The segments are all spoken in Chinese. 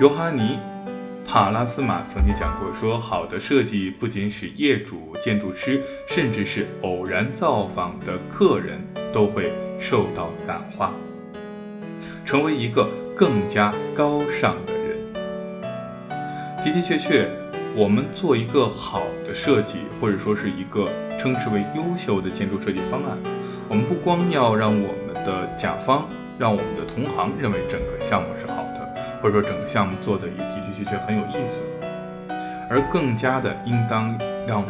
尤哈尼·帕拉斯马曾经讲过，说好的设计不仅使业主、建筑师，甚至是偶然造访的客人都会受到感化，成为一个更加高尚的人。的的确确，我们做一个好的设计，或者说是一个称之为优秀的建筑设计方案，我们不光要让我们的甲方、让我们的同行认为整个项目是好。或者说整个项目做的也的的确确很有意思，而更加的应当让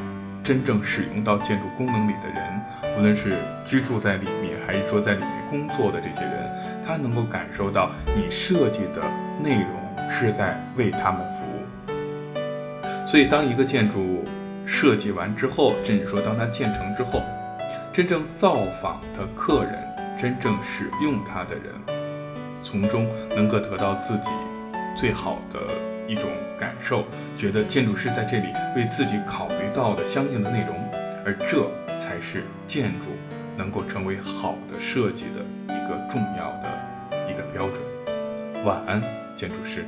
真正使用到建筑功能里的人，无论是居住在里面还是说在里面工作的这些人，他能够感受到你设计的内容是在为他们服务。所以，当一个建筑设计完之后，甚至说当它建成之后，真正造访的客人，真正使用它的人。从中能够得到自己最好的一种感受，觉得建筑师在这里为自己考虑到的相应的内容，而这才是建筑能够成为好的设计的一个重要的一个标准。晚安，建筑师。